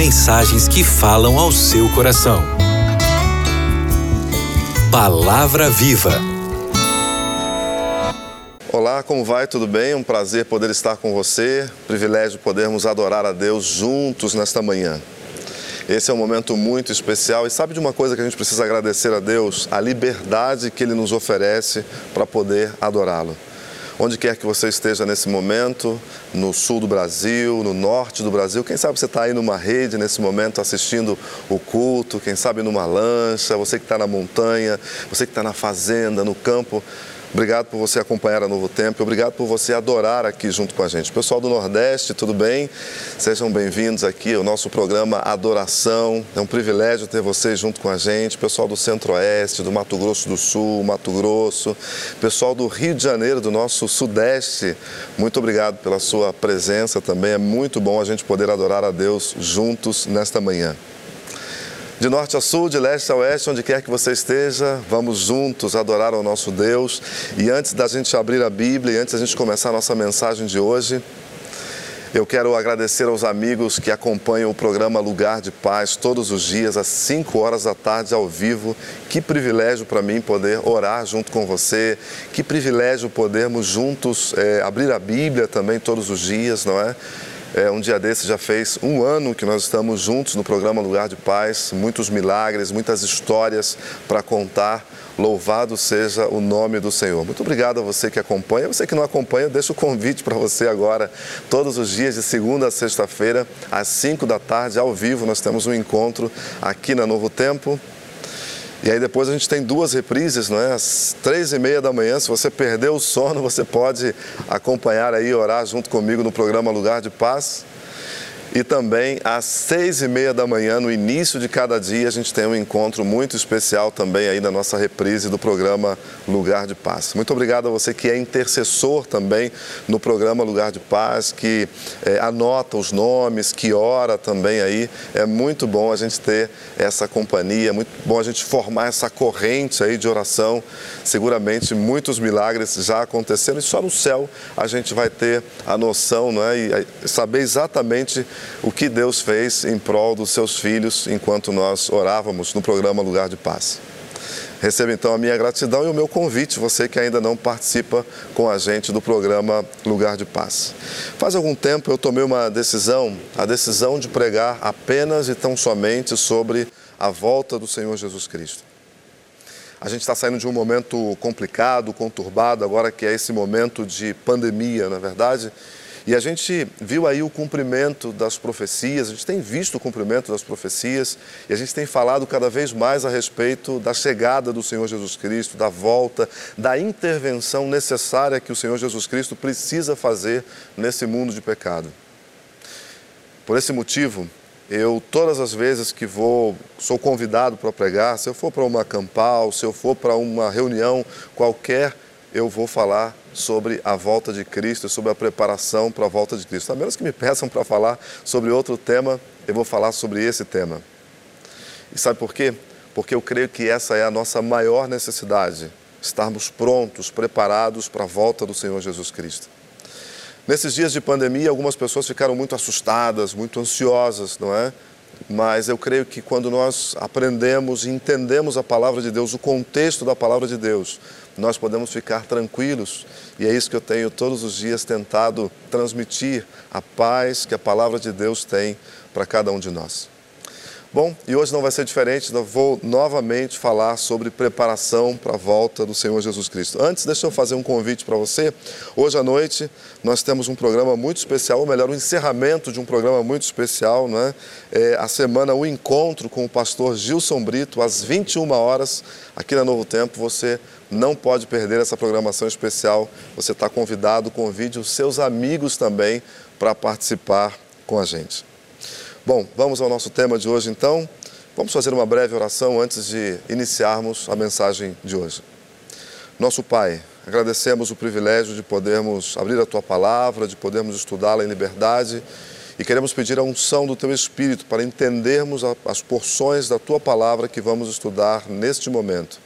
Mensagens que falam ao seu coração. Palavra Viva. Olá, como vai? Tudo bem? Um prazer poder estar com você. Privilégio podermos adorar a Deus juntos nesta manhã. Esse é um momento muito especial e sabe de uma coisa que a gente precisa agradecer a Deus? A liberdade que Ele nos oferece para poder adorá-lo. Onde quer que você esteja nesse momento, no sul do Brasil, no norte do Brasil, quem sabe você está aí numa rede nesse momento assistindo o culto, quem sabe numa lancha, você que está na montanha, você que está na fazenda, no campo. Obrigado por você acompanhar a Novo Tempo, obrigado por você adorar aqui junto com a gente. Pessoal do Nordeste, tudo bem? Sejam bem-vindos aqui ao nosso programa Adoração. É um privilégio ter vocês junto com a gente. Pessoal do Centro-Oeste, do Mato Grosso do Sul, Mato Grosso, pessoal do Rio de Janeiro, do nosso Sudeste. Muito obrigado pela sua presença também. É muito bom a gente poder adorar a Deus juntos nesta manhã. De norte a sul, de leste a oeste, onde quer que você esteja, vamos juntos adorar ao nosso Deus. E antes da gente abrir a Bíblia, e antes da gente começar a nossa mensagem de hoje, eu quero agradecer aos amigos que acompanham o programa Lugar de Paz todos os dias, às 5 horas da tarde, ao vivo. Que privilégio para mim poder orar junto com você. Que privilégio podermos juntos é, abrir a Bíblia também todos os dias, não é? É, um dia desse já fez um ano que nós estamos juntos no programa Lugar de Paz, muitos milagres, muitas histórias para contar. Louvado seja o nome do Senhor. Muito obrigado a você que acompanha. Você que não acompanha, deixo o convite para você agora. Todos os dias, de segunda a sexta-feira, às 5 da tarde, ao vivo, nós temos um encontro aqui na Novo Tempo. E aí depois a gente tem duas reprises, não é? Às três e meia da manhã, se você perdeu o sono, você pode acompanhar aí, orar junto comigo no programa Lugar de Paz. E também às seis e meia da manhã, no início de cada dia, a gente tem um encontro muito especial também aí na nossa reprise do programa Lugar de Paz. Muito obrigado a você que é intercessor também no programa Lugar de Paz, que é, anota os nomes, que ora também aí. É muito bom a gente ter essa companhia, é muito bom a gente formar essa corrente aí de oração. Seguramente muitos milagres já aconteceram e só no céu a gente vai ter a noção, não é? E saber exatamente o que Deus fez em prol dos seus filhos enquanto nós orávamos no programa Lugar de Paz. Receba então a minha gratidão e o meu convite, você que ainda não participa com a gente do programa Lugar de Paz. Faz algum tempo eu tomei uma decisão, a decisão de pregar apenas e tão somente sobre a volta do Senhor Jesus Cristo. A gente está saindo de um momento complicado, conturbado, agora que é esse momento de pandemia, na é verdade, e a gente viu aí o cumprimento das profecias, a gente tem visto o cumprimento das profecias e a gente tem falado cada vez mais a respeito da chegada do Senhor Jesus Cristo, da volta, da intervenção necessária que o Senhor Jesus Cristo precisa fazer nesse mundo de pecado. Por esse motivo, eu todas as vezes que vou, sou convidado para pregar, se eu for para uma campal, se eu for para uma reunião qualquer, eu vou falar sobre a volta de Cristo, sobre a preparação para a volta de Cristo. A menos que me peçam para falar sobre outro tema, eu vou falar sobre esse tema. E sabe por quê? Porque eu creio que essa é a nossa maior necessidade, estarmos prontos, preparados para a volta do Senhor Jesus Cristo. Nesses dias de pandemia, algumas pessoas ficaram muito assustadas, muito ansiosas, não é? Mas eu creio que quando nós aprendemos e entendemos a palavra de Deus, o contexto da palavra de Deus, nós podemos ficar tranquilos. E é isso que eu tenho todos os dias tentado transmitir a paz que a palavra de Deus tem para cada um de nós. Bom, e hoje não vai ser diferente, eu vou novamente falar sobre preparação para a volta do Senhor Jesus Cristo. Antes, deixa eu fazer um convite para você. Hoje à noite nós temos um programa muito especial, ou melhor, o um encerramento de um programa muito especial, né? É a semana O Encontro com o pastor Gilson Brito, às 21 horas, aqui na Novo Tempo. Você não pode perder essa programação especial. Você está convidado, convide os seus amigos também para participar com a gente. Bom, vamos ao nosso tema de hoje então. Vamos fazer uma breve oração antes de iniciarmos a mensagem de hoje. Nosso Pai, agradecemos o privilégio de podermos abrir a Tua palavra, de podermos estudá-la em liberdade e queremos pedir a unção do Teu Espírito para entendermos as porções da Tua palavra que vamos estudar neste momento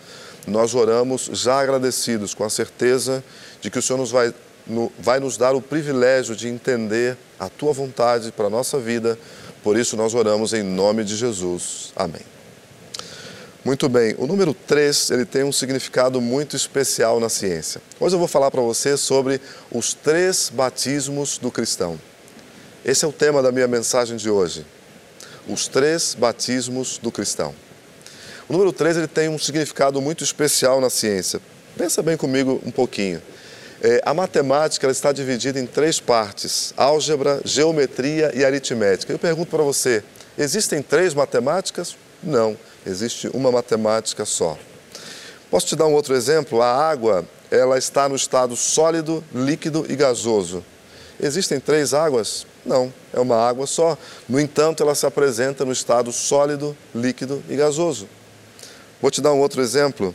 nós oramos já agradecidos, com a certeza de que o Senhor nos vai, no, vai nos dar o privilégio de entender a tua vontade para a nossa vida, Por isso nós oramos em nome de Jesus. Amém. Muito bem, o número 3 ele tem um significado muito especial na ciência. Hoje eu vou falar para você sobre os três batismos do cristão. Esse é o tema da minha mensagem de hoje. Os três batismos do cristão. O número 3 ele tem um significado muito especial na ciência. Pensa bem comigo um pouquinho. É, a matemática ela está dividida em três partes: álgebra, geometria e aritmética. Eu pergunto para você: existem três matemáticas? Não, existe uma matemática só. Posso te dar um outro exemplo? A água ela está no estado sólido, líquido e gasoso. Existem três águas? Não, é uma água só. No entanto, ela se apresenta no estado sólido, líquido e gasoso. Vou te dar um outro exemplo.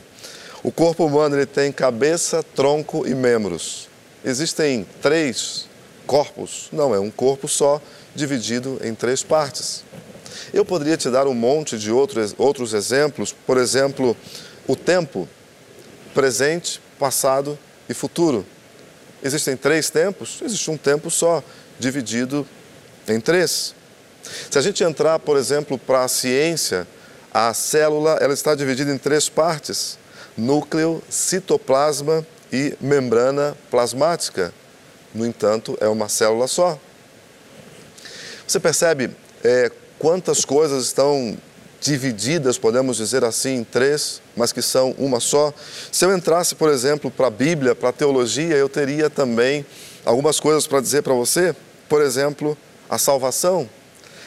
O corpo humano ele tem cabeça, tronco e membros. Existem três corpos? Não, é um corpo só, dividido em três partes. Eu poderia te dar um monte de outros, outros exemplos, por exemplo, o tempo, presente, passado e futuro. Existem três tempos? Existe um tempo só, dividido em três. Se a gente entrar, por exemplo, para a ciência, a célula ela está dividida em três partes: núcleo, citoplasma e membrana plasmática. No entanto, é uma célula só. Você percebe é, quantas coisas estão divididas, podemos dizer assim, em três, mas que são uma só? Se eu entrasse, por exemplo, para a Bíblia, para a teologia, eu teria também algumas coisas para dizer para você. Por exemplo, a salvação,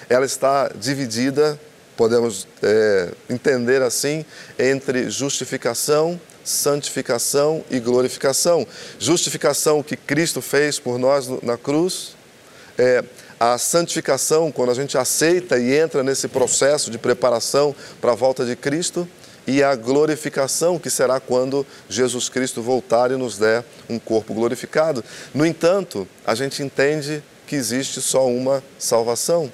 ela está dividida podemos é, entender assim, entre justificação, santificação e glorificação. Justificação que Cristo fez por nós na cruz, é, a santificação, quando a gente aceita e entra nesse processo de preparação para a volta de Cristo, e a glorificação, que será quando Jesus Cristo voltar e nos der um corpo glorificado. No entanto, a gente entende que existe só uma salvação.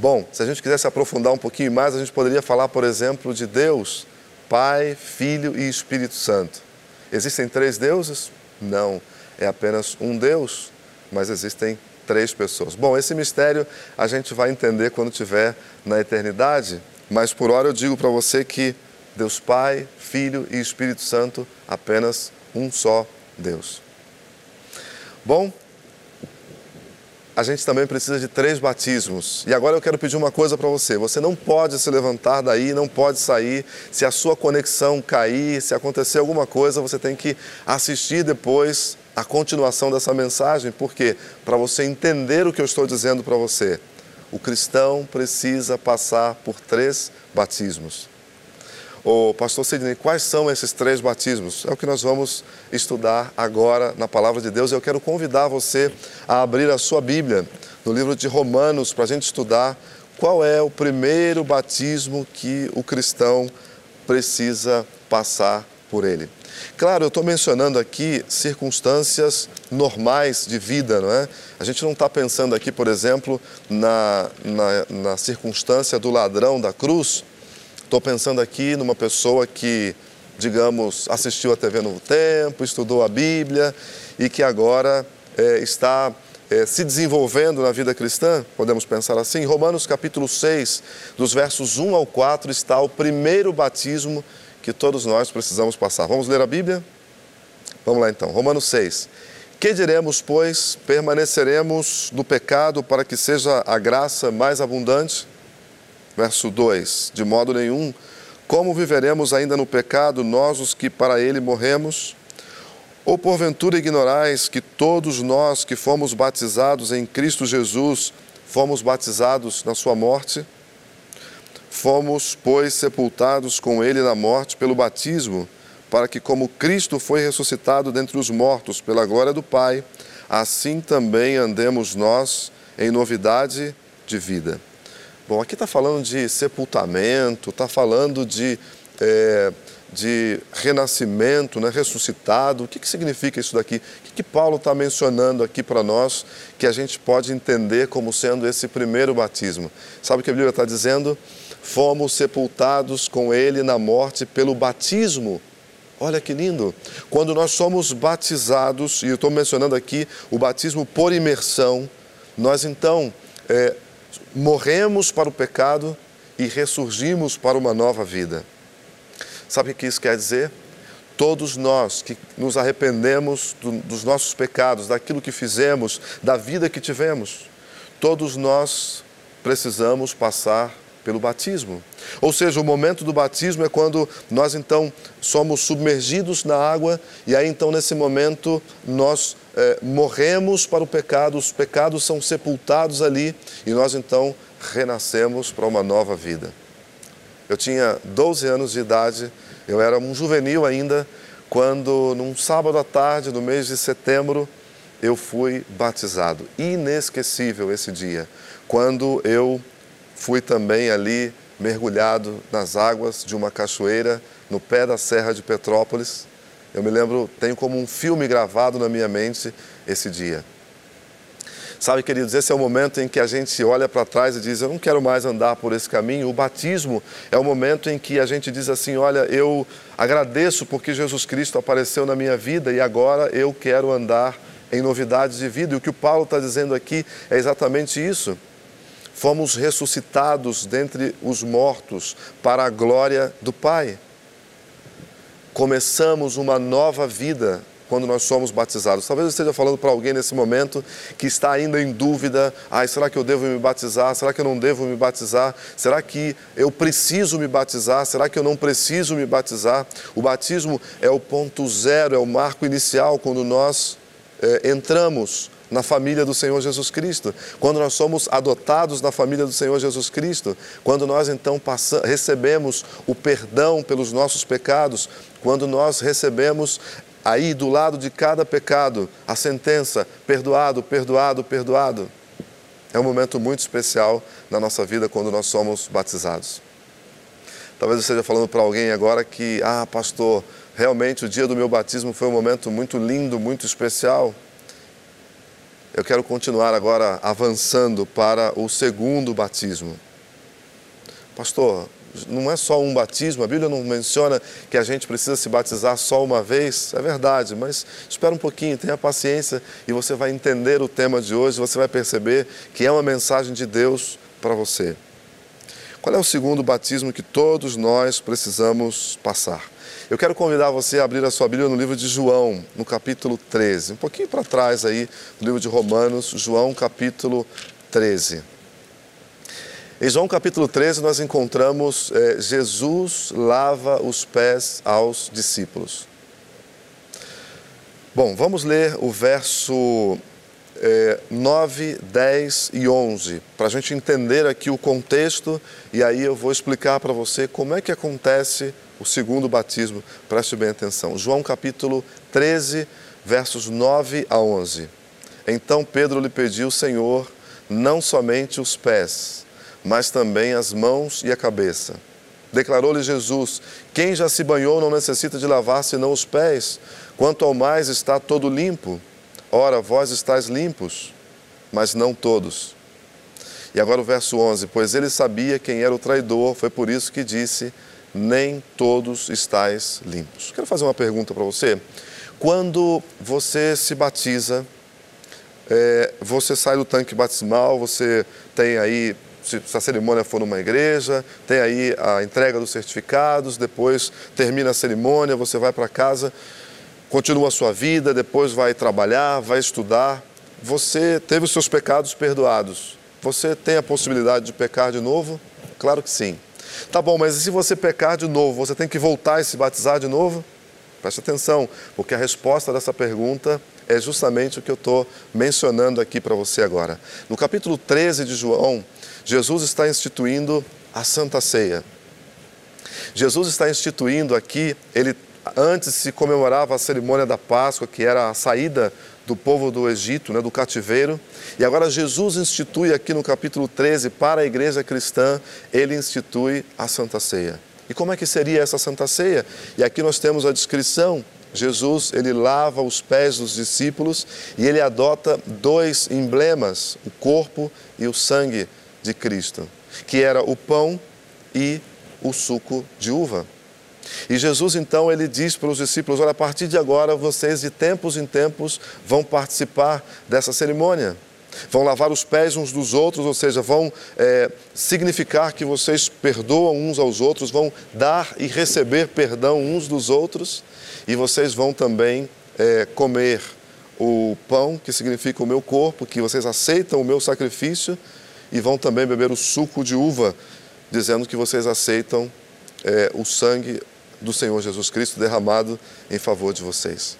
Bom, se a gente quisesse aprofundar um pouquinho mais, a gente poderia falar, por exemplo, de Deus, Pai, Filho e Espírito Santo. Existem três deuses? Não, é apenas um Deus, mas existem três pessoas. Bom, esse mistério a gente vai entender quando estiver na eternidade, mas por hora eu digo para você que Deus Pai, Filho e Espírito Santo, apenas um só Deus. Bom, a gente também precisa de três batismos. E agora eu quero pedir uma coisa para você: você não pode se levantar daí, não pode sair. Se a sua conexão cair, se acontecer alguma coisa, você tem que assistir depois a continuação dessa mensagem, porque para você entender o que eu estou dizendo para você, o cristão precisa passar por três batismos. O pastor Sidney, quais são esses três batismos? É o que nós vamos estudar agora na palavra de Deus. Eu quero convidar você a abrir a sua Bíblia no livro de Romanos para a gente estudar qual é o primeiro batismo que o cristão precisa passar por ele. Claro, eu estou mencionando aqui circunstâncias normais de vida, não é? A gente não está pensando aqui, por exemplo, na, na, na circunstância do ladrão da cruz, Estou pensando aqui numa pessoa que, digamos, assistiu a TV Novo Tempo, estudou a Bíblia e que agora é, está é, se desenvolvendo na vida cristã, podemos pensar assim. Romanos capítulo 6, dos versos 1 ao 4, está o primeiro batismo que todos nós precisamos passar. Vamos ler a Bíblia? Vamos lá então, Romanos 6. Que diremos, pois? Permaneceremos no pecado para que seja a graça mais abundante? Verso 2: De modo nenhum, como viveremos ainda no pecado, nós os que para ele morremos? Ou porventura ignorais que todos nós que fomos batizados em Cristo Jesus, fomos batizados na sua morte? Fomos, pois, sepultados com ele na morte pelo batismo, para que, como Cristo foi ressuscitado dentre os mortos pela glória do Pai, assim também andemos nós em novidade de vida. Bom, aqui está falando de sepultamento, está falando de, é, de renascimento, né, ressuscitado. O que, que significa isso daqui? O que, que Paulo está mencionando aqui para nós que a gente pode entender como sendo esse primeiro batismo? Sabe o que a Bíblia está dizendo? Fomos sepultados com ele na morte pelo batismo. Olha que lindo! Quando nós somos batizados, e eu estou mencionando aqui o batismo por imersão, nós então é, morremos para o pecado e ressurgimos para uma nova vida. Sabe o que isso quer dizer? Todos nós que nos arrependemos do, dos nossos pecados, daquilo que fizemos, da vida que tivemos, todos nós precisamos passar pelo batismo. Ou seja, o momento do batismo é quando nós então somos submergidos na água e aí então nesse momento nós é, morremos para o pecado, os pecados são sepultados ali e nós então renascemos para uma nova vida. Eu tinha 12 anos de idade, eu era um juvenil ainda, quando num sábado à tarde, no mês de setembro, eu fui batizado. Inesquecível esse dia, quando eu fui também ali mergulhado nas águas de uma cachoeira no pé da Serra de Petrópolis. Eu me lembro, tenho como um filme gravado na minha mente esse dia. Sabe, queridos, esse é o momento em que a gente olha para trás e diz: Eu não quero mais andar por esse caminho. O batismo é o momento em que a gente diz assim: Olha, eu agradeço porque Jesus Cristo apareceu na minha vida e agora eu quero andar em novidades de vida. E o que o Paulo está dizendo aqui é exatamente isso fomos ressuscitados dentre os mortos para a glória do Pai. Começamos uma nova vida quando nós somos batizados. Talvez eu esteja falando para alguém nesse momento que está ainda em dúvida: ai, será que eu devo me batizar? Será que eu não devo me batizar? Será que eu preciso me batizar? Será que eu não preciso me batizar? O batismo é o ponto zero, é o marco inicial quando nós é, entramos na família do Senhor Jesus Cristo, quando nós somos adotados na família do Senhor Jesus Cristo, quando nós então recebemos o perdão pelos nossos pecados, quando nós recebemos aí do lado de cada pecado a sentença: perdoado, perdoado, perdoado. É um momento muito especial na nossa vida quando nós somos batizados. Talvez eu esteja falando para alguém agora que, ah, pastor, realmente o dia do meu batismo foi um momento muito lindo, muito especial. Eu quero continuar agora avançando para o segundo batismo. Pastor, não é só um batismo, a Bíblia não menciona que a gente precisa se batizar só uma vez, é verdade, mas espera um pouquinho, tenha paciência e você vai entender o tema de hoje, você vai perceber que é uma mensagem de Deus para você. Qual é o segundo batismo que todos nós precisamos passar? Eu quero convidar você a abrir a sua Bíblia no livro de João, no capítulo 13. Um pouquinho para trás aí, no livro de Romanos, João capítulo 13. Em João capítulo 13 nós encontramos é, Jesus lava os pés aos discípulos. Bom, vamos ler o verso é, 9, 10 e 11, para a gente entender aqui o contexto e aí eu vou explicar para você como é que acontece o segundo batismo. Preste bem atenção. João capítulo 13, versos 9 a 11. Então Pedro lhe pediu, Senhor, não somente os pés, mas também as mãos e a cabeça. Declarou-lhe Jesus: Quem já se banhou não necessita de lavar senão os pés, quanto ao mais está todo limpo. Ora, vós estáis limpos, mas não todos. E agora o verso 11: Pois ele sabia quem era o traidor, foi por isso que disse: nem todos estáis limpos. Quero fazer uma pergunta para você. Quando você se batiza, é, você sai do tanque batismal, você tem aí, se a cerimônia for numa igreja, tem aí a entrega dos certificados, depois termina a cerimônia, você vai para casa, continua a sua vida, depois vai trabalhar, vai estudar. Você teve os seus pecados perdoados. Você tem a possibilidade de pecar de novo? Claro que sim. Tá bom, mas e se você pecar de novo, você tem que voltar e se batizar de novo? Preste atenção, porque a resposta dessa pergunta é justamente o que eu estou mencionando aqui para você agora. No capítulo 13 de João, Jesus está instituindo a Santa Ceia. Jesus está instituindo aqui, ele antes se comemorava a cerimônia da Páscoa, que era a saída do povo do Egito, né, do cativeiro. E agora Jesus institui aqui no capítulo 13 para a igreja cristã, ele institui a Santa Ceia. E como é que seria essa Santa Ceia? E aqui nós temos a descrição. Jesus, ele lava os pés dos discípulos e ele adota dois emblemas, o corpo e o sangue de Cristo, que era o pão e o suco de uva. E Jesus então ele diz para os discípulos: Olha, a partir de agora vocês de tempos em tempos vão participar dessa cerimônia. vão lavar os pés uns dos outros, ou seja, vão é, significar que vocês perdoam uns aos outros, vão dar e receber perdão uns dos outros, e vocês vão também é, comer o pão, que significa o meu corpo, que vocês aceitam o meu sacrifício, e vão também beber o suco de uva, dizendo que vocês aceitam é, o sangue do Senhor Jesus Cristo derramado em favor de vocês.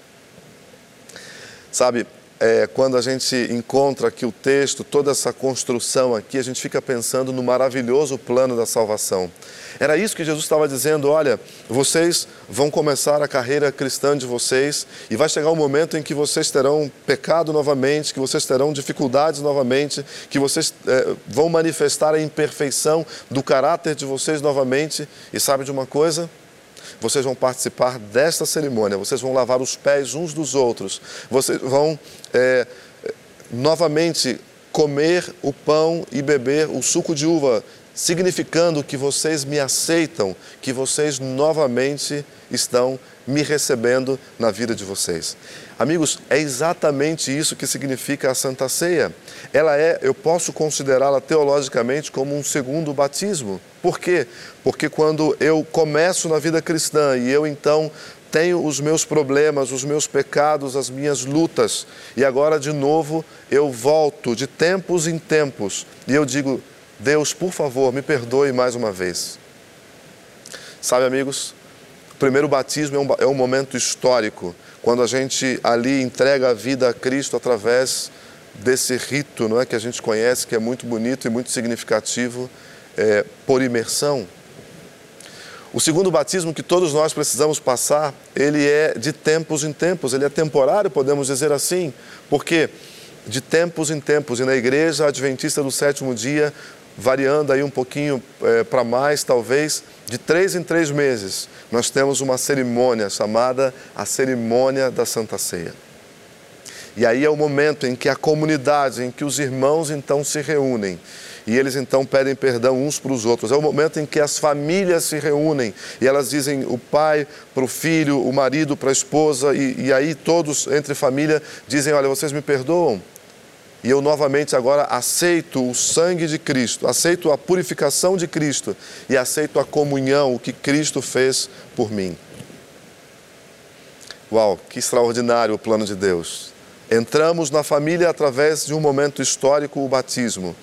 Sabe, é, quando a gente encontra aqui o texto, toda essa construção aqui, a gente fica pensando no maravilhoso plano da salvação. Era isso que Jesus estava dizendo: olha, vocês vão começar a carreira cristã de vocês e vai chegar um momento em que vocês terão pecado novamente, que vocês terão dificuldades novamente, que vocês é, vão manifestar a imperfeição do caráter de vocês novamente. E sabe de uma coisa? Vocês vão participar desta cerimônia, vocês vão lavar os pés uns dos outros, vocês vão é, novamente comer o pão e beber o suco de uva, significando que vocês me aceitam, que vocês novamente estão me recebendo na vida de vocês. Amigos, é exatamente isso que significa a Santa Ceia. Ela é, eu posso considerá-la teologicamente como um segundo batismo. Por quê? Porque quando eu começo na vida cristã e eu então tenho os meus problemas, os meus pecados, as minhas lutas, e agora de novo eu volto de tempos em tempos e eu digo: Deus, por favor, me perdoe mais uma vez. Sabe, amigos, o primeiro batismo é um, é um momento histórico, quando a gente ali entrega a vida a Cristo através desse rito não é, que a gente conhece, que é muito bonito e muito significativo, é, por imersão. O segundo batismo que todos nós precisamos passar, ele é de tempos em tempos, ele é temporário, podemos dizer assim, porque de tempos em tempos, e na igreja adventista do sétimo dia, variando aí um pouquinho é, para mais, talvez, de três em três meses, nós temos uma cerimônia chamada a cerimônia da Santa Ceia. E aí é o momento em que a comunidade, em que os irmãos então se reúnem e eles então pedem perdão uns para os outros. É o momento em que as famílias se reúnem e elas dizem o pai para o filho, o marido para a esposa, e, e aí todos entre família dizem: Olha, vocês me perdoam? E eu novamente agora aceito o sangue de Cristo, aceito a purificação de Cristo e aceito a comunhão, o que Cristo fez por mim. Uau, que extraordinário o plano de Deus. Entramos na família através de um momento histórico, o batismo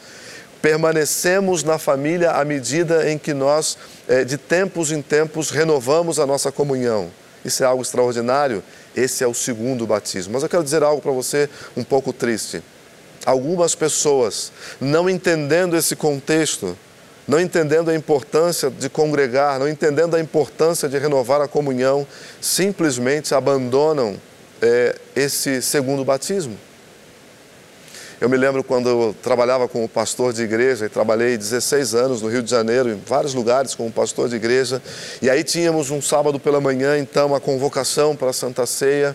permanecemos na família à medida em que nós, eh, de tempos em tempos, renovamos a nossa comunhão. Isso é algo extraordinário. Esse é o segundo batismo. Mas eu quero dizer algo para você um pouco triste. Algumas pessoas, não entendendo esse contexto, não entendendo a importância de congregar, não entendendo a importância de renovar a comunhão, simplesmente abandonam é, esse segundo batismo. Eu me lembro quando eu trabalhava como pastor de igreja, e trabalhei 16 anos no Rio de Janeiro, em vários lugares como pastor de igreja, e aí tínhamos um sábado pela manhã, então, a convocação para a Santa Ceia,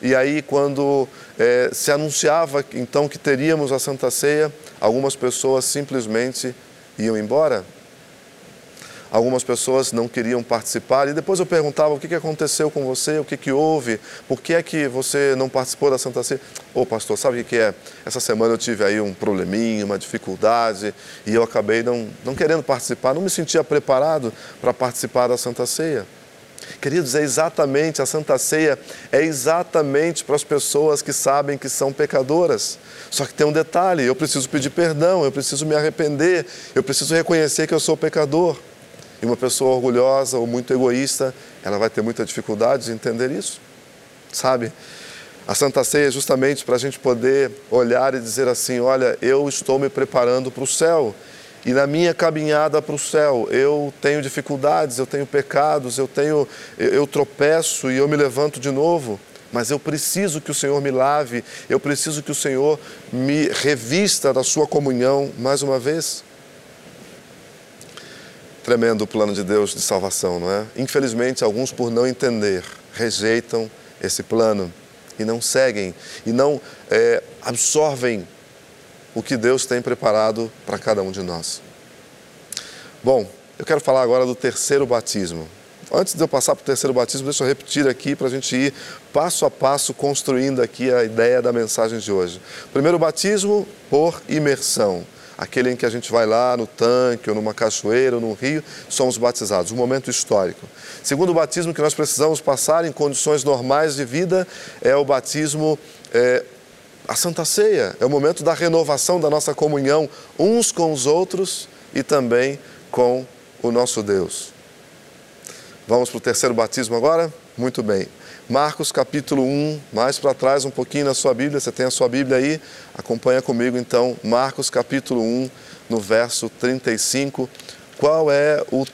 e aí quando é, se anunciava então que teríamos a Santa Ceia, algumas pessoas simplesmente iam embora algumas pessoas não queriam participar. E depois eu perguntava o que, que aconteceu com você, o que, que houve, por que é que você não participou da Santa Ceia? Ô pastor, sabe o que, que é? Essa semana eu tive aí um probleminha, uma dificuldade e eu acabei não, não querendo participar, não me sentia preparado para participar da Santa Ceia. Queridos, é exatamente, a Santa Ceia é exatamente para as pessoas que sabem que são pecadoras. Só que tem um detalhe: eu preciso pedir perdão, eu preciso me arrepender, eu preciso reconhecer que eu sou pecador. E uma pessoa orgulhosa ou muito egoísta, ela vai ter muita dificuldade de entender isso, sabe? A Santa Ceia é justamente para a gente poder olhar e dizer assim: olha, eu estou me preparando para o céu. E na minha caminhada para o céu, eu tenho dificuldades, eu tenho pecados, eu tenho, eu tropeço e eu me levanto de novo. Mas eu preciso que o Senhor me lave, eu preciso que o Senhor me revista da sua comunhão mais uma vez. Tremendo o plano de Deus de salvação, não é? Infelizmente, alguns, por não entender, rejeitam esse plano e não seguem, e não é, absorvem o que Deus tem preparado para cada um de nós. Bom, eu quero falar agora do terceiro batismo. Antes de eu passar para o terceiro batismo, deixa eu repetir aqui para a gente ir passo a passo construindo aqui a ideia da mensagem de hoje. Primeiro batismo por imersão. Aquele em que a gente vai lá no tanque, ou numa cachoeira, ou num rio, somos batizados. Um momento histórico. Segundo batismo que nós precisamos passar em condições normais de vida é o batismo é, a Santa Ceia. É o momento da renovação da nossa comunhão uns com os outros e também com o nosso Deus. Vamos para o terceiro batismo agora? Muito bem. Marcos capítulo 1, mais para trás um pouquinho na sua Bíblia, você tem a sua Bíblia aí? Acompanha comigo então, Marcos capítulo 1, no verso 35. Qual é o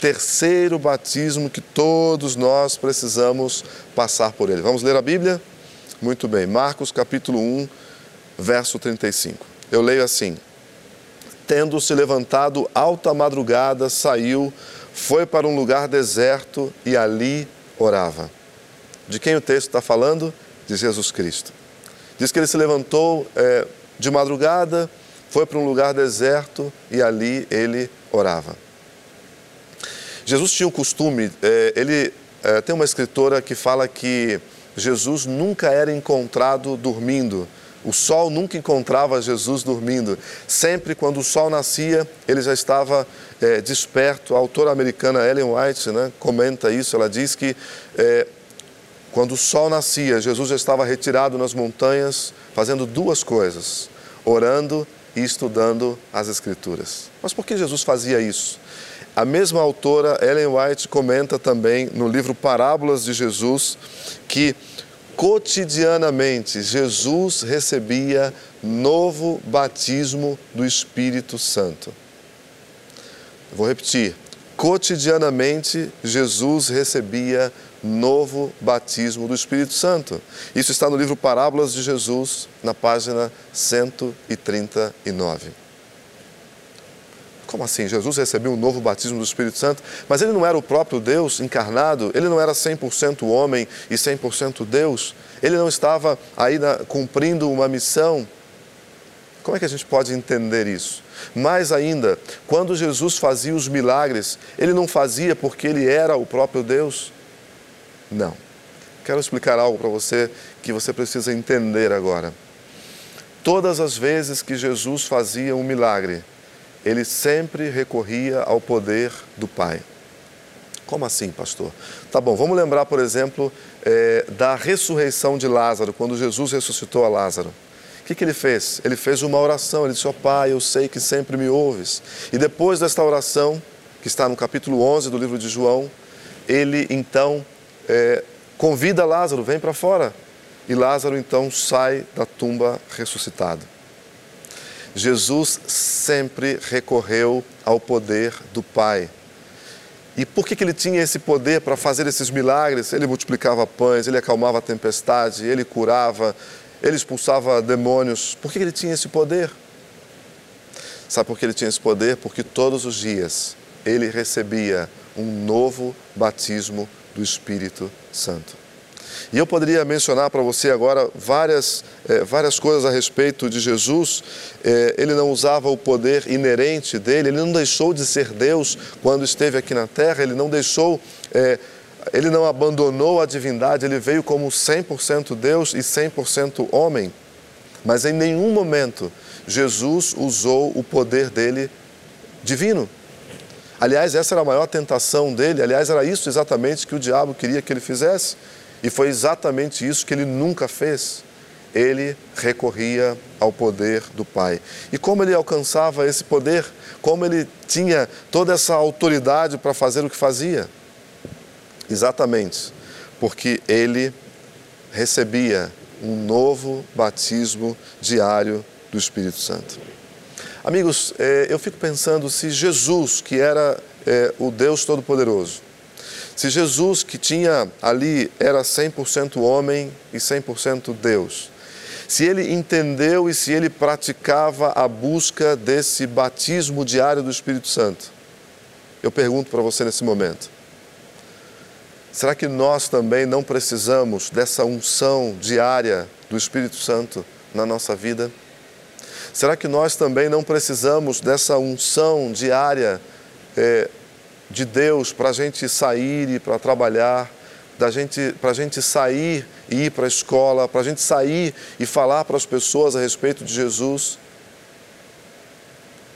terceiro batismo que todos nós precisamos passar por ele? Vamos ler a Bíblia? Muito bem, Marcos capítulo 1, verso 35. Eu leio assim: Tendo se levantado alta madrugada, saiu foi para um lugar deserto e ali orava. De quem o texto está falando? De Jesus Cristo. Diz que ele se levantou é, de madrugada, foi para um lugar deserto e ali ele orava. Jesus tinha o costume, é, ele é, tem uma escritora que fala que Jesus nunca era encontrado dormindo. O sol nunca encontrava Jesus dormindo. Sempre quando o sol nascia, ele já estava é, desperto. A autora americana Ellen White né, comenta isso. Ela diz que é, quando o sol nascia, Jesus já estava retirado nas montanhas, fazendo duas coisas: orando e estudando as Escrituras. Mas por que Jesus fazia isso? A mesma autora, Ellen White, comenta também no livro Parábolas de Jesus que cotidianamente Jesus recebia novo batismo do Espírito Santo. Vou repetir. Cotidianamente Jesus recebia novo batismo do Espírito Santo. Isso está no livro Parábolas de Jesus, na página 139. Como assim? Jesus recebeu um novo batismo do Espírito Santo, mas ele não era o próprio Deus encarnado, ele não era 100% homem e 100% Deus, ele não estava aí na, cumprindo uma missão. Como é que a gente pode entender isso? Mais ainda, quando Jesus fazia os milagres, ele não fazia porque ele era o próprio Deus? Não. Quero explicar algo para você que você precisa entender agora. Todas as vezes que Jesus fazia um milagre, ele sempre recorria ao poder do Pai. Como assim, pastor? Tá bom, vamos lembrar, por exemplo, é, da ressurreição de Lázaro, quando Jesus ressuscitou a Lázaro. O que, que ele fez? Ele fez uma oração, ele disse, ó Pai, eu sei que sempre me ouves. E depois desta oração, que está no capítulo 11 do livro de João, ele então é, convida Lázaro, vem para fora. E Lázaro então sai da tumba ressuscitado. Jesus sempre recorreu ao poder do Pai. E por que, que ele tinha esse poder para fazer esses milagres? Ele multiplicava pães, ele acalmava a tempestade, ele curava, ele expulsava demônios. Por que, que ele tinha esse poder? Sabe por que ele tinha esse poder? Porque todos os dias ele recebia um novo batismo do Espírito Santo. E eu poderia mencionar para você agora várias, é, várias coisas a respeito de Jesus. É, ele não usava o poder inerente dele, ele não deixou de ser Deus quando esteve aqui na terra, ele não deixou. É, ele não abandonou a divindade, ele veio como 100% Deus e 100% homem. Mas em nenhum momento Jesus usou o poder dele divino. Aliás, essa era a maior tentação dele, aliás, era isso exatamente que o diabo queria que ele fizesse. E foi exatamente isso que ele nunca fez. Ele recorria ao poder do Pai. E como ele alcançava esse poder? Como ele tinha toda essa autoridade para fazer o que fazia? Exatamente, porque ele recebia um novo batismo diário do Espírito Santo. Amigos, eh, eu fico pensando se Jesus, que era eh, o Deus Todo-Poderoso, se Jesus, que tinha ali, era 100% homem e 100% Deus, se ele entendeu e se ele praticava a busca desse batismo diário do Espírito Santo, eu pergunto para você nesse momento: será que nós também não precisamos dessa unção diária do Espírito Santo na nossa vida? Será que nós também não precisamos dessa unção diária? É, de Deus para a gente sair e para trabalhar, da gente, para a gente sair e ir para a escola, para a gente sair e falar para as pessoas a respeito de Jesus?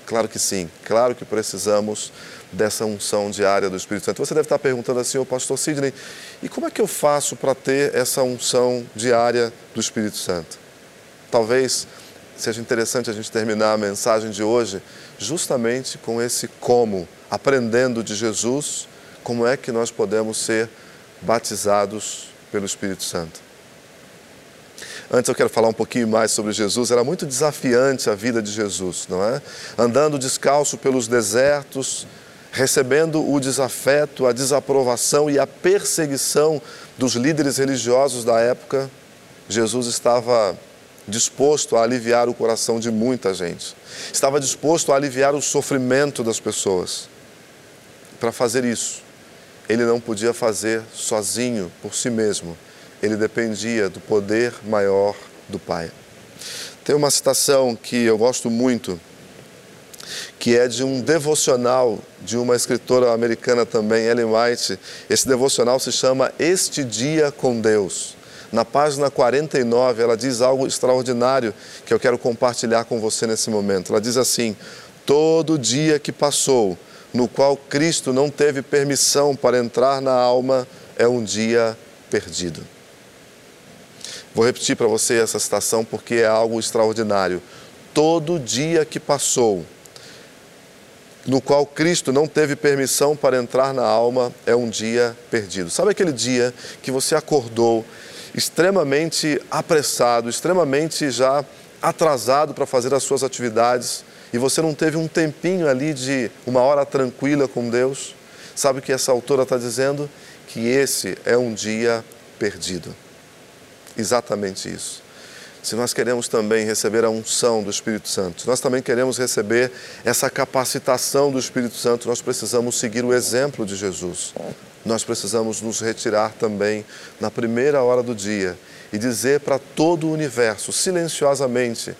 Claro que sim, claro que precisamos dessa unção diária do Espírito Santo. Você deve estar perguntando assim, o pastor Sidney, e como é que eu faço para ter essa unção diária do Espírito Santo? Talvez seja interessante a gente terminar a mensagem de hoje justamente com esse como, aprendendo de Jesus, como é que nós podemos ser batizados pelo Espírito Santo. Antes eu quero falar um pouquinho mais sobre Jesus. Era muito desafiante a vida de Jesus, não é? Andando descalço pelos desertos, recebendo o desafeto, a desaprovação e a perseguição dos líderes religiosos da época, Jesus estava disposto a aliviar o coração de muita gente. Estava disposto a aliviar o sofrimento das pessoas. Para fazer isso, ele não podia fazer sozinho, por si mesmo. Ele dependia do poder maior do Pai. Tem uma citação que eu gosto muito, que é de um devocional de uma escritora americana também, Ellen White. Esse devocional se chama Este Dia com Deus. Na página 49, ela diz algo extraordinário que eu quero compartilhar com você nesse momento. Ela diz assim: Todo dia que passou, no qual Cristo não teve permissão para entrar na alma, é um dia perdido. Vou repetir para você essa citação porque é algo extraordinário. Todo dia que passou, no qual Cristo não teve permissão para entrar na alma, é um dia perdido. Sabe aquele dia que você acordou extremamente apressado, extremamente já atrasado para fazer as suas atividades e você não teve um tempinho ali de uma hora tranquila com Deus? Sabe o que essa autora está dizendo? Que esse é um dia perdido. Exatamente isso. Se nós queremos também receber a unção do Espírito Santo, nós também queremos receber essa capacitação do Espírito Santo, nós precisamos seguir o exemplo de Jesus. Nós precisamos nos retirar também na primeira hora do dia e dizer para todo o universo, silenciosamente: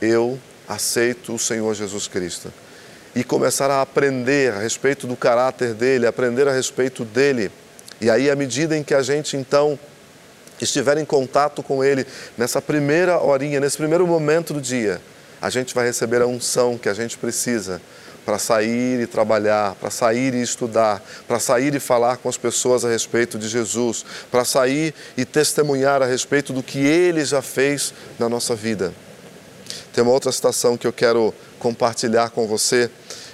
Eu aceito o Senhor Jesus Cristo. E começar a aprender a respeito do caráter dele, aprender a respeito dele. E aí, à medida em que a gente então estiver em contato com Ele nessa primeira horinha, nesse primeiro momento do dia, a gente vai receber a unção que a gente precisa para sair e trabalhar, para sair e estudar, para sair e falar com as pessoas a respeito de Jesus, para sair e testemunhar a respeito do que Ele já fez na nossa vida. Tem uma outra citação que eu quero compartilhar com você,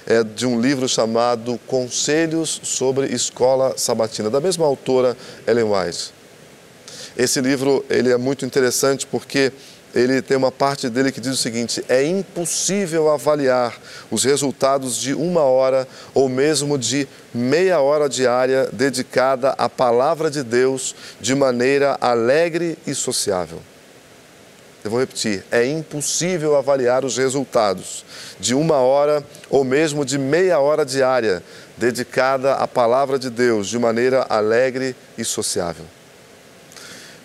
é de um livro chamado Conselhos sobre Escola Sabatina, da mesma autora Ellen White. Esse livro ele é muito interessante porque ele tem uma parte dele que diz o seguinte: é impossível avaliar os resultados de uma hora ou mesmo de meia hora diária dedicada à palavra de Deus de maneira alegre e sociável. Eu vou repetir: é impossível avaliar os resultados de uma hora ou mesmo de meia hora diária dedicada à palavra de Deus de maneira alegre e sociável.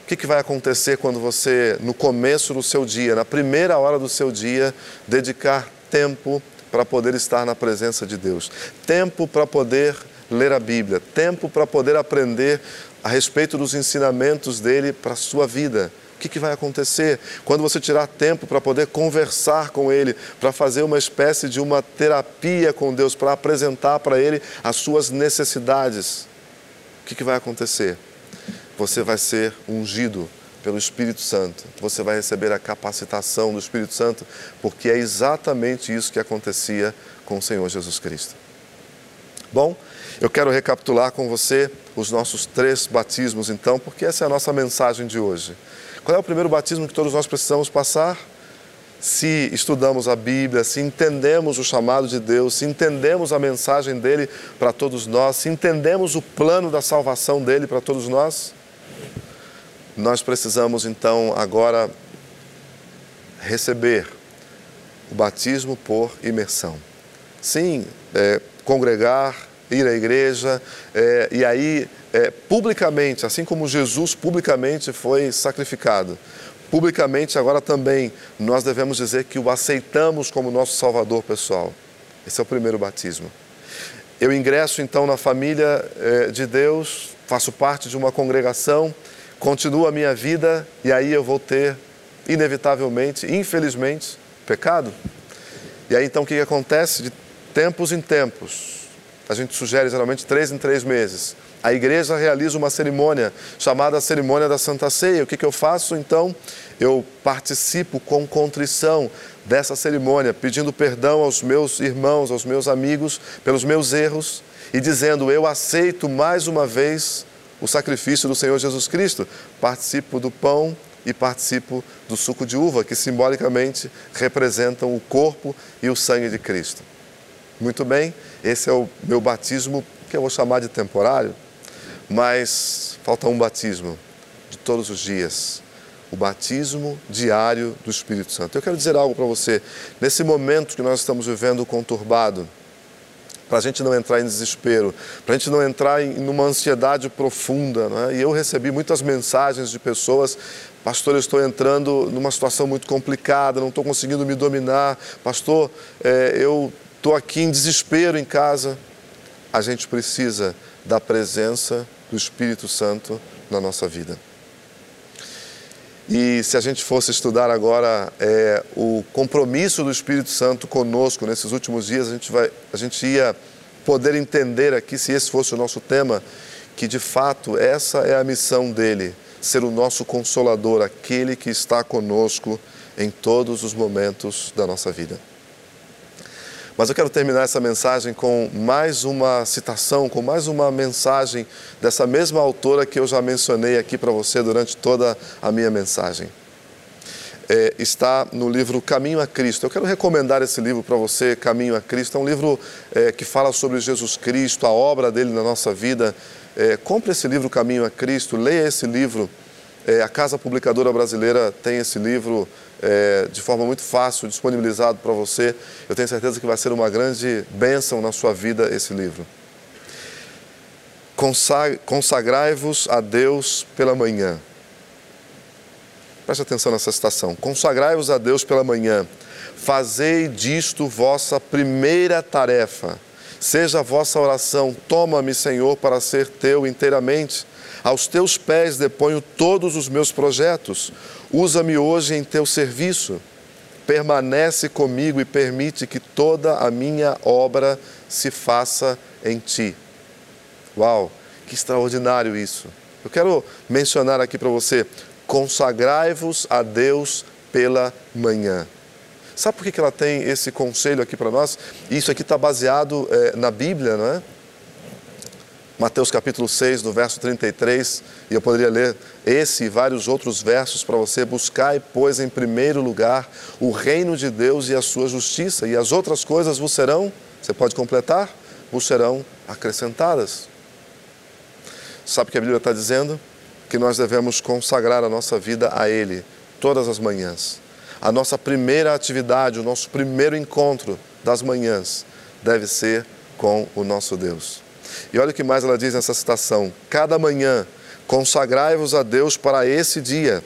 O que, que vai acontecer quando você, no começo do seu dia, na primeira hora do seu dia, dedicar tempo para poder estar na presença de Deus? Tempo para poder ler a Bíblia, tempo para poder aprender a respeito dos ensinamentos dele para a sua vida. O que, que, vai acontecer quando você tirar tempo para poder conversar com Ele, para fazer uma espécie de uma terapia com Deus, para apresentar para Ele as suas necessidades? O que, que vai acontecer? você vai ser ungido pelo Espírito Santo. Você vai receber a capacitação do Espírito Santo, porque é exatamente isso que acontecia com o Senhor Jesus Cristo. Bom, eu quero recapitular com você os nossos três batismos, então, porque essa é a nossa mensagem de hoje. Qual é o primeiro batismo que todos nós precisamos passar? Se estudamos a Bíblia, se entendemos o chamado de Deus, se entendemos a mensagem dele para todos nós, se entendemos o plano da salvação dele para todos nós, nós precisamos então agora receber o batismo por imersão. Sim, é, congregar, ir à igreja, é, e aí é, publicamente, assim como Jesus publicamente foi sacrificado, publicamente agora também nós devemos dizer que o aceitamos como nosso Salvador pessoal. Esse é o primeiro batismo. eu ingresso então na família eh, de Deus, faço parte de uma congregação, continuo a minha vida e aí eu vou ter, inevitavelmente, infelizmente, pecado. E aí então o que, que acontece? De tempos em tempos, a gente sugere geralmente três em três meses, a igreja realiza uma cerimônia chamada Cerimônia da Santa Ceia. O que, que eu faço então? Eu participo com contrição dessa cerimônia, pedindo perdão aos meus irmãos, aos meus amigos, pelos meus erros e dizendo: Eu aceito mais uma vez o sacrifício do Senhor Jesus Cristo. Participo do pão e participo do suco de uva, que simbolicamente representam o corpo e o sangue de Cristo. Muito bem, esse é o meu batismo, que eu vou chamar de temporário, mas falta um batismo de todos os dias. O batismo diário do Espírito Santo. Eu quero dizer algo para você. Nesse momento que nós estamos vivendo conturbado, para a gente não entrar em desespero, para a gente não entrar em numa ansiedade profunda. Não é? E eu recebi muitas mensagens de pessoas, pastor, eu estou entrando numa situação muito complicada, não estou conseguindo me dominar, pastor, é, eu estou aqui em desespero em casa. A gente precisa da presença do Espírito Santo na nossa vida. E se a gente fosse estudar agora é, o compromisso do Espírito Santo conosco nesses últimos dias, a gente, vai, a gente ia poder entender aqui, se esse fosse o nosso tema, que de fato essa é a missão dele, ser o nosso consolador, aquele que está conosco em todos os momentos da nossa vida. Mas eu quero terminar essa mensagem com mais uma citação, com mais uma mensagem dessa mesma autora que eu já mencionei aqui para você durante toda a minha mensagem. É, está no livro Caminho a Cristo. Eu quero recomendar esse livro para você, Caminho a Cristo. É um livro é, que fala sobre Jesus Cristo, a obra dele na nossa vida. É, compre esse livro Caminho a Cristo, leia esse livro. É, a Casa Publicadora Brasileira tem esse livro é, de forma muito fácil, disponibilizado para você. Eu tenho certeza que vai ser uma grande bênção na sua vida esse livro. Consagrai-vos a Deus pela manhã. Preste atenção nessa citação. Consagrai-vos a Deus pela manhã. Fazei disto vossa primeira tarefa. Seja a vossa oração: Toma-me, Senhor, para ser teu inteiramente. Aos teus pés deponho todos os meus projetos. Usa-me hoje em teu serviço. Permanece comigo e permite que toda a minha obra se faça em ti. Uau, que extraordinário isso. Eu quero mencionar aqui para você: consagrai-vos a Deus pela manhã. Sabe por que ela tem esse conselho aqui para nós? Isso aqui está baseado é, na Bíblia, não é? Mateus capítulo 6, do verso 33, e eu poderia ler esse e vários outros versos para você. Buscai, pois, em primeiro lugar o reino de Deus e a sua justiça, e as outras coisas vos serão, você pode completar, vos serão acrescentadas. Sabe o que a Bíblia está dizendo? Que nós devemos consagrar a nossa vida a Ele todas as manhãs. A nossa primeira atividade, o nosso primeiro encontro das manhãs deve ser com o nosso Deus. E olha o que mais ela diz nessa citação: Cada manhã consagrai-vos a Deus para esse dia.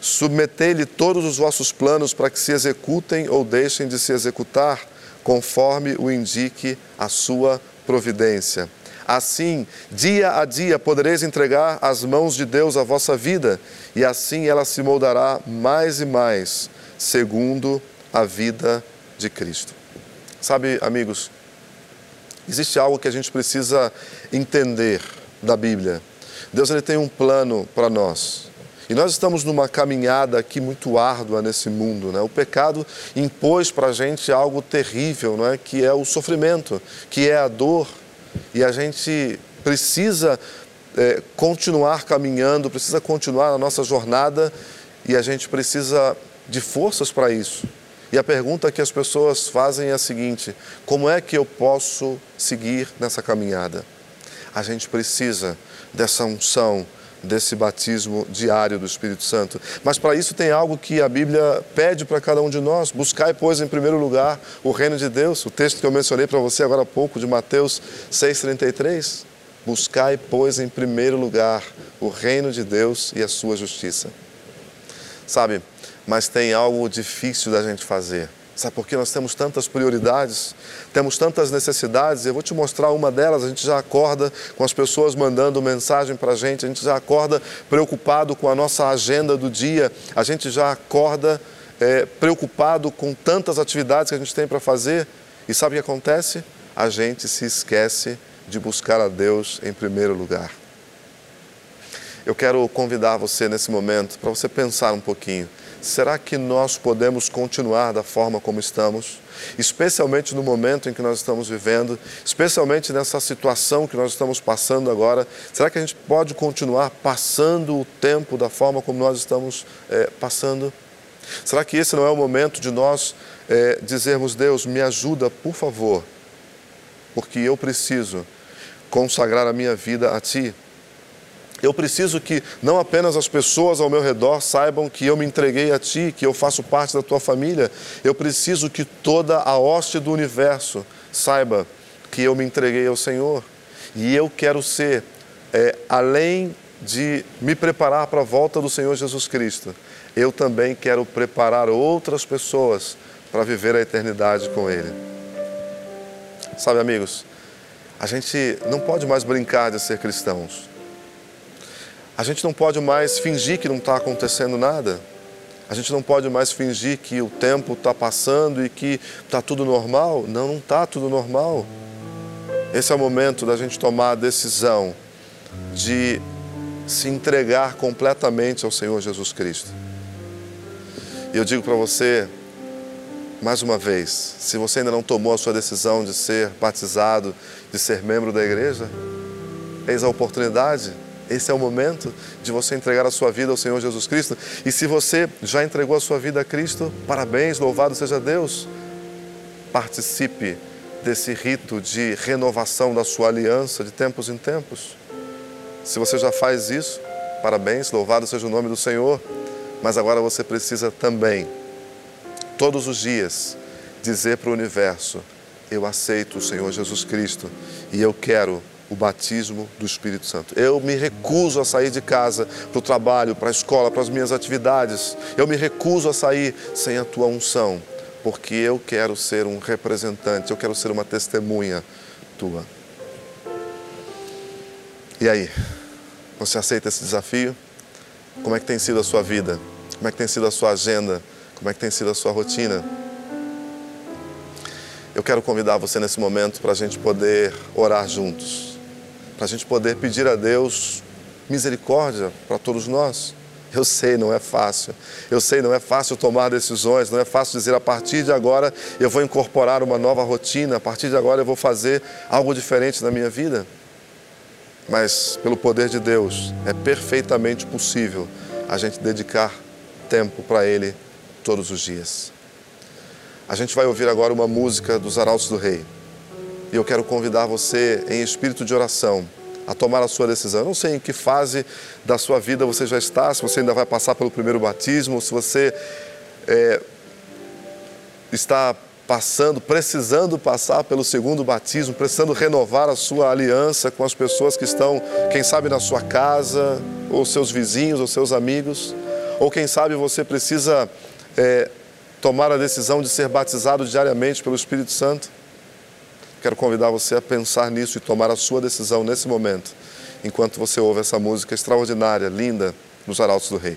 Submetei-lhe todos os vossos planos para que se executem ou deixem de se executar, conforme o indique a sua providência. Assim, dia a dia podereis entregar às mãos de Deus a vossa vida, e assim ela se moldará mais e mais, segundo a vida de Cristo. Sabe, amigos, existe algo que a gente precisa entender da Bíblia. Deus ele tem um plano para nós. E nós estamos numa caminhada aqui muito árdua nesse mundo. Né? O pecado impôs para a gente algo terrível, não é? que é o sofrimento, que é a dor. E a gente precisa é, continuar caminhando, precisa continuar a nossa jornada e a gente precisa de forças para isso. E a pergunta que as pessoas fazem é a seguinte: como é que eu posso seguir nessa caminhada? A gente precisa dessa unção, desse batismo diário do Espírito Santo. Mas para isso tem algo que a Bíblia pede para cada um de nós: buscai, pois, em primeiro lugar o reino de Deus. O texto que eu mencionei para você agora há pouco, de Mateus 6,33. Buscai, pois, em primeiro lugar o reino de Deus e a sua justiça. Sabe, mas tem algo difícil da gente fazer. Sabe por que nós temos tantas prioridades, temos tantas necessidades? Eu vou te mostrar uma delas. A gente já acorda com as pessoas mandando mensagem para a gente, a gente já acorda preocupado com a nossa agenda do dia, a gente já acorda é, preocupado com tantas atividades que a gente tem para fazer. E sabe o que acontece? A gente se esquece de buscar a Deus em primeiro lugar. Eu quero convidar você nesse momento para você pensar um pouquinho será que nós podemos continuar da forma como estamos? Especialmente no momento em que nós estamos vivendo, especialmente nessa situação que nós estamos passando agora, será que a gente pode continuar passando o tempo da forma como nós estamos é, passando? Será que esse não é o momento de nós é, dizermos, Deus, me ajuda, por favor, porque eu preciso consagrar a minha vida a Ti? Eu preciso que não apenas as pessoas ao meu redor saibam que eu me entreguei a Ti, que eu faço parte da Tua família. Eu preciso que toda a hoste do universo saiba que eu me entreguei ao Senhor. E eu quero ser, é, além de me preparar para a volta do Senhor Jesus Cristo, eu também quero preparar outras pessoas para viver a eternidade com Ele. Sabe, amigos, a gente não pode mais brincar de ser cristãos. A gente não pode mais fingir que não está acontecendo nada. A gente não pode mais fingir que o tempo está passando e que está tudo normal. Não, não está tudo normal. Esse é o momento da gente tomar a decisão de se entregar completamente ao Senhor Jesus Cristo. E eu digo para você, mais uma vez, se você ainda não tomou a sua decisão de ser batizado, de ser membro da igreja, eis a oportunidade esse é o momento de você entregar a sua vida ao Senhor Jesus Cristo. E se você já entregou a sua vida a Cristo, parabéns, louvado seja Deus. Participe desse rito de renovação da sua aliança de tempos em tempos. Se você já faz isso, parabéns, louvado seja o nome do Senhor. Mas agora você precisa também, todos os dias, dizer para o universo: Eu aceito o Senhor Jesus Cristo e eu quero o batismo do Espírito Santo. Eu me recuso a sair de casa para o trabalho, para a escola, para as minhas atividades. Eu me recuso a sair sem a tua unção, porque eu quero ser um representante, eu quero ser uma testemunha tua. E aí, você aceita esse desafio? Como é que tem sido a sua vida? Como é que tem sido a sua agenda? Como é que tem sido a sua rotina? Eu quero convidar você nesse momento para a gente poder orar juntos para a gente poder pedir a Deus misericórdia para todos nós. Eu sei, não é fácil. Eu sei, não é fácil tomar decisões, não é fácil dizer a partir de agora eu vou incorporar uma nova rotina, a partir de agora eu vou fazer algo diferente na minha vida. Mas, pelo poder de Deus, é perfeitamente possível a gente dedicar tempo para Ele todos os dias. A gente vai ouvir agora uma música dos Arautos do Rei. E eu quero convidar você, em espírito de oração, a tomar a sua decisão. Eu não sei em que fase da sua vida você já está, se você ainda vai passar pelo primeiro batismo, se você é, está passando, precisando passar pelo segundo batismo, precisando renovar a sua aliança com as pessoas que estão, quem sabe, na sua casa, ou seus vizinhos, ou seus amigos, ou quem sabe você precisa é, tomar a decisão de ser batizado diariamente pelo Espírito Santo. Quero convidar você a pensar nisso e tomar a sua decisão nesse momento, enquanto você ouve essa música extraordinária, linda, nos Arautos do Rei.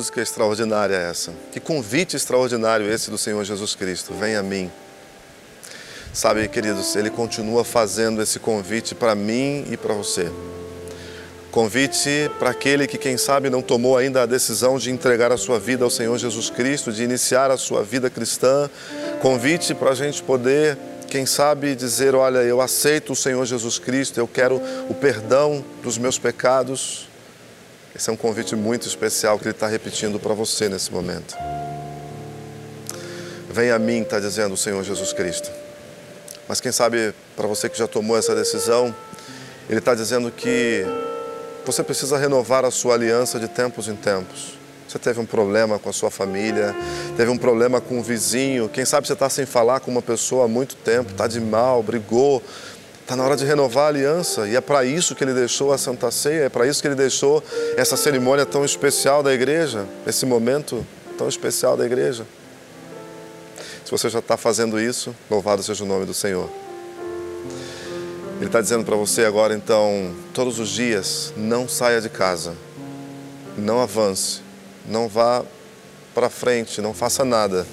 música extraordinária é essa? Que convite extraordinário esse do Senhor Jesus Cristo. Vem a mim. Sabe, queridos, ele continua fazendo esse convite para mim e para você. Convite para aquele que, quem sabe, não tomou ainda a decisão de entregar a sua vida ao Senhor Jesus Cristo, de iniciar a sua vida cristã. Convite para a gente poder, quem sabe, dizer: Olha, eu aceito o Senhor Jesus Cristo, eu quero o perdão dos meus pecados. Esse é um convite muito especial que Ele está repetindo para você nesse momento. Vem a mim, está dizendo o Senhor Jesus Cristo. Mas quem sabe, para você que já tomou essa decisão, Ele está dizendo que você precisa renovar a sua aliança de tempos em tempos. Você teve um problema com a sua família, teve um problema com um vizinho, quem sabe você está sem falar com uma pessoa há muito tempo, está de mal, brigou, Está na hora de renovar a aliança e é para isso que ele deixou a Santa Ceia, é para isso que ele deixou essa cerimônia tão especial da igreja, esse momento tão especial da igreja. Se você já está fazendo isso, louvado seja o nome do Senhor. Ele está dizendo para você agora, então, todos os dias, não saia de casa, não avance, não vá para frente, não faça nada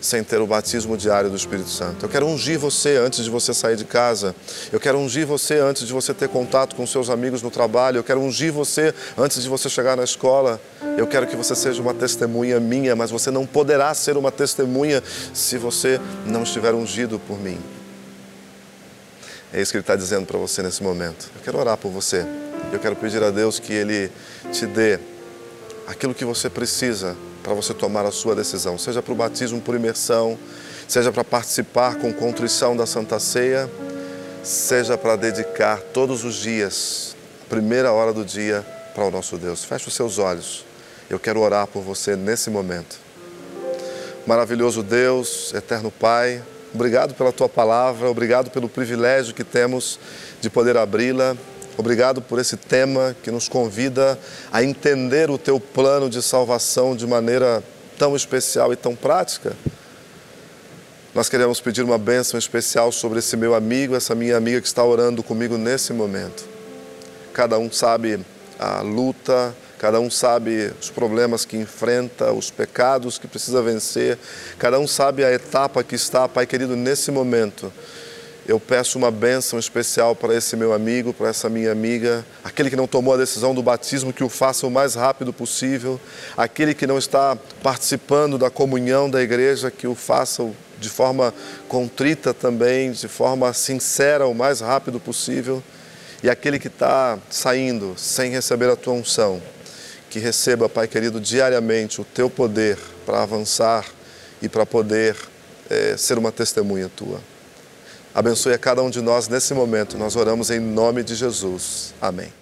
sem ter o batismo diário do Espírito Santo. Eu quero ungir você antes de você sair de casa. Eu quero ungir você antes de você ter contato com seus amigos no trabalho. Eu quero ungir você antes de você chegar na escola. Eu quero que você seja uma testemunha minha, mas você não poderá ser uma testemunha se você não estiver ungido por mim. É isso que ele está dizendo para você nesse momento. Eu quero orar por você. Eu quero pedir a Deus que Ele te dê aquilo que você precisa para você tomar a sua decisão, seja para o batismo por imersão, seja para participar com contrição da Santa Ceia, seja para dedicar todos os dias, primeira hora do dia, para o nosso Deus. Feche os seus olhos. Eu quero orar por você nesse momento. Maravilhoso Deus, eterno Pai, obrigado pela tua palavra, obrigado pelo privilégio que temos de poder abri-la. Obrigado por esse tema que nos convida a entender o teu plano de salvação de maneira tão especial e tão prática. Nós queremos pedir uma bênção especial sobre esse meu amigo, essa minha amiga que está orando comigo nesse momento. Cada um sabe a luta, cada um sabe os problemas que enfrenta, os pecados que precisa vencer, cada um sabe a etapa que está, Pai querido, nesse momento eu peço uma bênção especial para esse meu amigo, para essa minha amiga, aquele que não tomou a decisão do batismo, que o faça o mais rápido possível, aquele que não está participando da comunhão da igreja, que o faça de forma contrita também, de forma sincera, o mais rápido possível, e aquele que está saindo sem receber a tua unção, que receba, Pai querido, diariamente o teu poder para avançar e para poder é, ser uma testemunha tua. Abençoe a cada um de nós nesse momento. Nós oramos em nome de Jesus. Amém.